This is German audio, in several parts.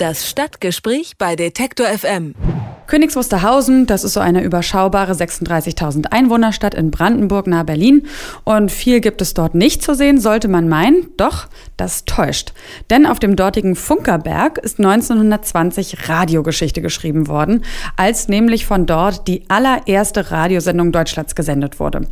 Das Stadtgespräch bei Detektor FM. Königs Wusterhausen, das ist so eine überschaubare 36.000 Einwohnerstadt in Brandenburg nahe Berlin. Und viel gibt es dort nicht zu sehen, sollte man meinen. Doch, das täuscht. Denn auf dem dortigen Funkerberg ist 1920 Radiogeschichte geschrieben worden, als nämlich von dort die allererste Radiosendung Deutschlands gesendet wurde.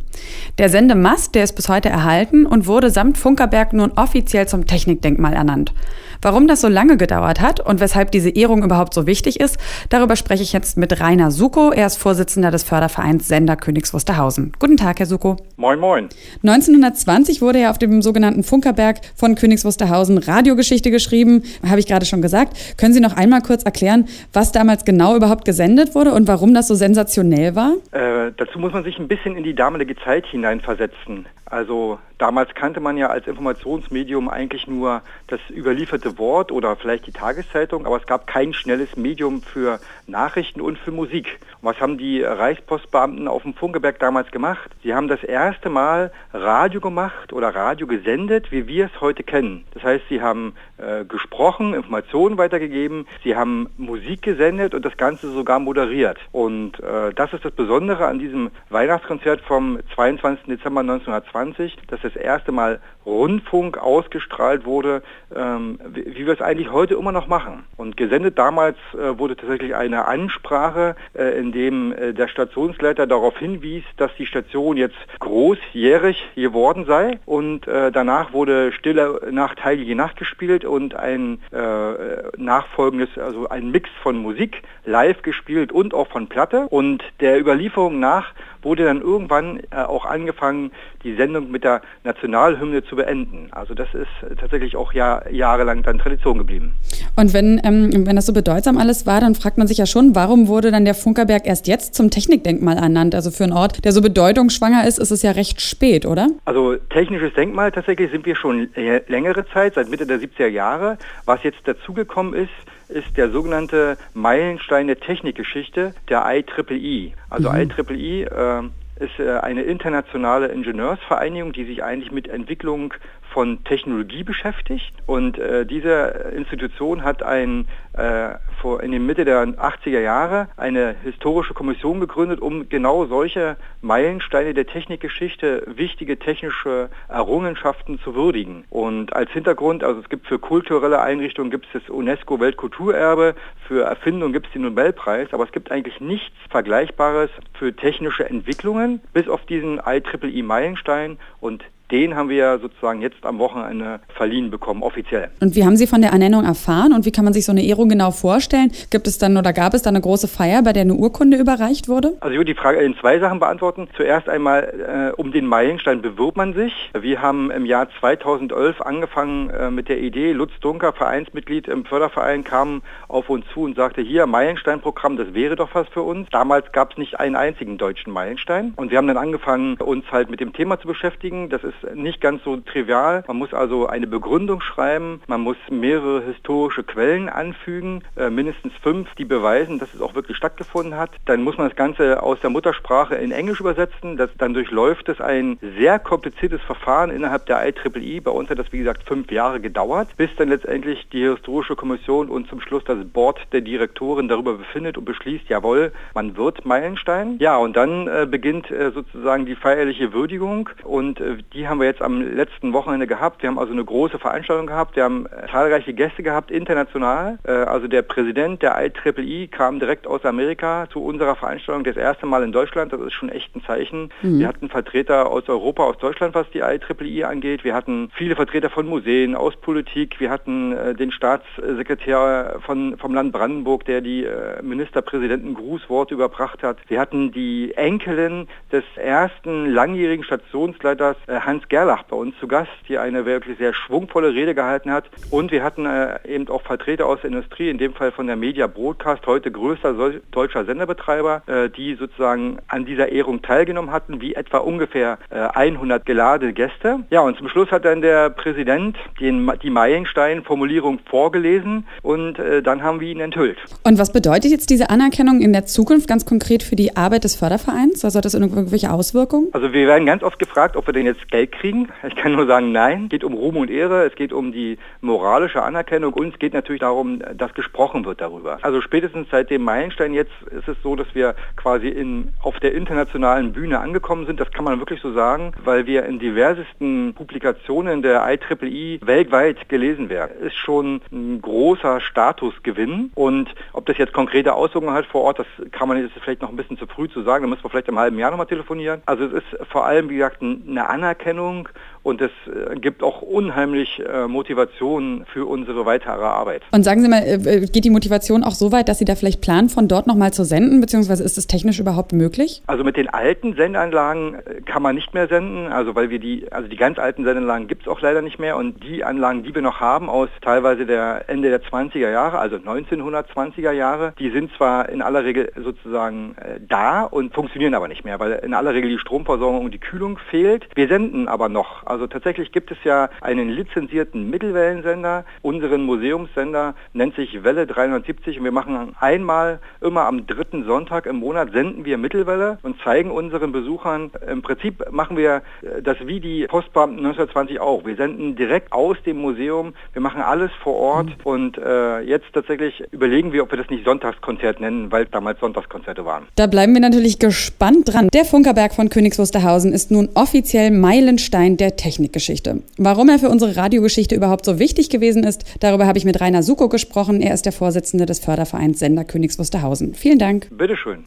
Der Sendemast, der ist bis heute erhalten und wurde samt Funkerberg nun offiziell zum Technikdenkmal ernannt. Warum das so lange gedauert hat und weshalb diese Ehrung überhaupt so wichtig ist, darüber spreche ich jetzt mit Rainer Suko. Er ist Vorsitzender des Fördervereins Sender Königs Wusterhausen. Guten Tag, Herr Suko. Moin, moin. 1920 wurde ja auf dem sogenannten Funkerberg von Königs Wusterhausen Radiogeschichte geschrieben, habe ich gerade schon gesagt. Können Sie noch einmal kurz erklären, was damals genau überhaupt gesendet wurde und warum das so sensationell war? Äh, dazu muss man sich ein bisschen in die damalige Zeit hineinversetzen. Also damals kannte man ja als Informationsmedium eigentlich nur das überlieferte Wort oder vielleicht die Tageszeitung, aber es gab kein schnelles Medium für Nachrichten und für Musik. Und was haben die Reichspostbeamten auf dem Funkeberg damals gemacht? Sie haben das erste Mal Radio gemacht oder Radio gesendet, wie wir es heute kennen. Das heißt, sie haben äh, gesprochen, Informationen weitergegeben, sie haben Musik gesendet und das Ganze sogar moderiert. Und äh, das ist das Besondere an diesem Weihnachtskonzert vom 22. Dezember 1920 1920, dass das erste Mal Rundfunk ausgestrahlt wurde, ähm, wie, wie, wir es eigentlich heute immer noch machen. Und gesendet damals äh, wurde tatsächlich eine Ansprache, äh, in dem äh, der Stationsleiter darauf hinwies, dass die Station jetzt großjährig geworden sei. Und äh, danach wurde Stille Nacht, Heilige Nacht gespielt und ein äh, nachfolgendes, also ein Mix von Musik, live gespielt und auch von Platte. Und der Überlieferung nach wurde dann irgendwann äh, auch angefangen, die Sendung mit der Nationalhymne zu beenden. Also das ist tatsächlich auch Jahr, jahrelang dann Tradition geblieben. Und wenn, ähm, wenn das so bedeutsam alles war, dann fragt man sich ja schon, warum wurde dann der Funkerberg erst jetzt zum Technikdenkmal ernannt? Also für einen Ort, der so bedeutungsschwanger ist, ist es ja recht spät, oder? Also technisches Denkmal tatsächlich sind wir schon längere Zeit, seit Mitte der 70er Jahre. Was jetzt dazugekommen ist, ist der sogenannte Meilenstein der Technikgeschichte, der IEEE. Also mhm. IEEE äh, ist äh, eine internationale Ingenieursvereinigung, die sich eigentlich mit Entwicklung von Technologie beschäftigt. Und äh, diese Institution hat ein, äh, vor, in der Mitte der 80er Jahre eine historische Kommission gegründet, um genau solche Meilensteine der Technikgeschichte, wichtige technische Errungenschaften zu würdigen. Und als Hintergrund, also es gibt für kulturelle Einrichtungen gibt es das UNESCO Weltkulturerbe, für Erfindungen gibt es den Nobelpreis, aber es gibt eigentlich nichts Vergleichbares für technische Entwicklungen, bis auf diesen IEEE Meilenstein. Und den haben wir sozusagen jetzt am Wochenende verliehen bekommen, offiziell. Und wie haben Sie von der Ernennung erfahren und wie kann man sich so eine Ehrung genau vorstellen? Gibt es dann oder gab es dann eine große Feier, bei der eine Urkunde überreicht wurde? Also ich würde die Frage in zwei Sachen beantworten. Zuerst einmal, äh, um den Meilenstein bewirbt man sich. Wir haben im Jahr 2011 angefangen äh, mit der Idee, Lutz Dunker, Vereinsmitglied im Förderverein, kam auf uns zu und sagte, hier, Meilensteinprogramm, das wäre doch was für uns. Damals gab es nicht einen einzigen deutschen Meilenstein. Und wir haben dann angefangen, uns halt mit dem Thema zu beschäftigen. Das ist nicht ganz so trivial. Man muss also eine Begründung schreiben, man muss mehrere historische Quellen anfügen, äh, mindestens fünf, die beweisen, dass es auch wirklich stattgefunden hat. Dann muss man das Ganze aus der Muttersprache in Englisch übersetzen. Das, dann durchläuft es ein sehr kompliziertes Verfahren innerhalb der IEEE. Bei uns hat das, wie gesagt, fünf Jahre gedauert, bis dann letztendlich die historische Kommission und zum Schluss das Board der Direktoren darüber befindet und beschließt, jawohl, man wird Meilenstein. Ja, und dann äh, beginnt äh, sozusagen die feierliche Würdigung und äh, die haben wir jetzt am letzten Wochenende gehabt. Wir haben also eine große Veranstaltung gehabt. Wir haben äh, zahlreiche Gäste gehabt, international. Äh, also der Präsident der IEEE kam direkt aus Amerika zu unserer Veranstaltung das erste Mal in Deutschland. Das ist schon echt ein Zeichen. Mhm. Wir hatten Vertreter aus Europa, aus Deutschland, was die IEEE angeht. Wir hatten viele Vertreter von Museen, aus Politik. Wir hatten äh, den Staatssekretär von, vom Land Brandenburg, der die Ministerpräsidenten Grußworte überbracht hat. Wir hatten die Enkelin des ersten langjährigen Stationsleiters Hans Hans Gerlach bei uns zu Gast, die eine wirklich sehr schwungvolle Rede gehalten hat. Und wir hatten äh, eben auch Vertreter aus der Industrie, in dem Fall von der Media Broadcast, heute größter deutscher Senderbetreiber, äh, die sozusagen an dieser Ehrung teilgenommen hatten, wie etwa ungefähr äh, 100 geladene Gäste. Ja, und zum Schluss hat dann der Präsident den, die Meilenstein-Formulierung vorgelesen und äh, dann haben wir ihn enthüllt. Und was bedeutet jetzt diese Anerkennung in der Zukunft ganz konkret für die Arbeit des Fördervereins? Also hat das irgendwelche Auswirkungen? Also wir werden ganz oft gefragt, ob wir denn jetzt Geld wegkriegen. Ich kann nur sagen, nein. Es geht um Ruhm und Ehre, es geht um die moralische Anerkennung und es geht natürlich darum, dass gesprochen wird darüber. Also spätestens seit dem Meilenstein jetzt ist es so, dass wir quasi in, auf der internationalen Bühne angekommen sind. Das kann man wirklich so sagen, weil wir in diversesten Publikationen der IEEE weltweit gelesen werden. Ist schon ein großer Statusgewinn und ob das jetzt konkrete Auswirkungen hat vor Ort, das kann man jetzt vielleicht noch ein bisschen zu früh zu sagen. Da müssen wir vielleicht im halben Jahr nochmal telefonieren. Also es ist vor allem, wie gesagt, eine Anerkennung Planung und es äh, gibt auch unheimlich äh, Motivation für unsere weitere Arbeit. Und sagen Sie mal, äh, geht die Motivation auch so weit, dass Sie da vielleicht planen, von dort nochmal zu senden, beziehungsweise ist es technisch überhaupt möglich? Also mit den alten Sendeanlagen kann man nicht mehr senden, also weil wir die, also die ganz alten Sendeanlagen gibt es auch leider nicht mehr und die Anlagen, die wir noch haben aus teilweise der Ende der 20er Jahre, also 1920er Jahre, die sind zwar in aller Regel sozusagen da und funktionieren aber nicht mehr, weil in aller Regel die Stromversorgung und die Kühlung fehlt. Wir senden aber noch. Also tatsächlich gibt es ja einen lizenzierten Mittelwellensender. Unseren Museumssender nennt sich Welle 370 und wir machen einmal immer am dritten Sonntag im Monat senden wir Mittelwelle und zeigen unseren Besuchern, im Prinzip machen wir äh, das wie die Postbeamten 1920 auch. Wir senden direkt aus dem Museum, wir machen alles vor Ort mhm. und äh, jetzt tatsächlich überlegen wir, ob wir das nicht Sonntagskonzert nennen, weil damals Sonntagskonzerte waren. Da bleiben wir natürlich gespannt dran. Der Funkerberg von Königs Wusterhausen ist nun offiziell Meilenstein der Technikgeschichte. Warum er für unsere Radiogeschichte überhaupt so wichtig gewesen ist, darüber habe ich mit Rainer Suko gesprochen. Er ist der Vorsitzende des Fördervereins Sender Königs Wusterhausen. Vielen Dank. Bitteschön.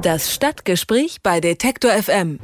Das Stadtgespräch bei Detektor FM.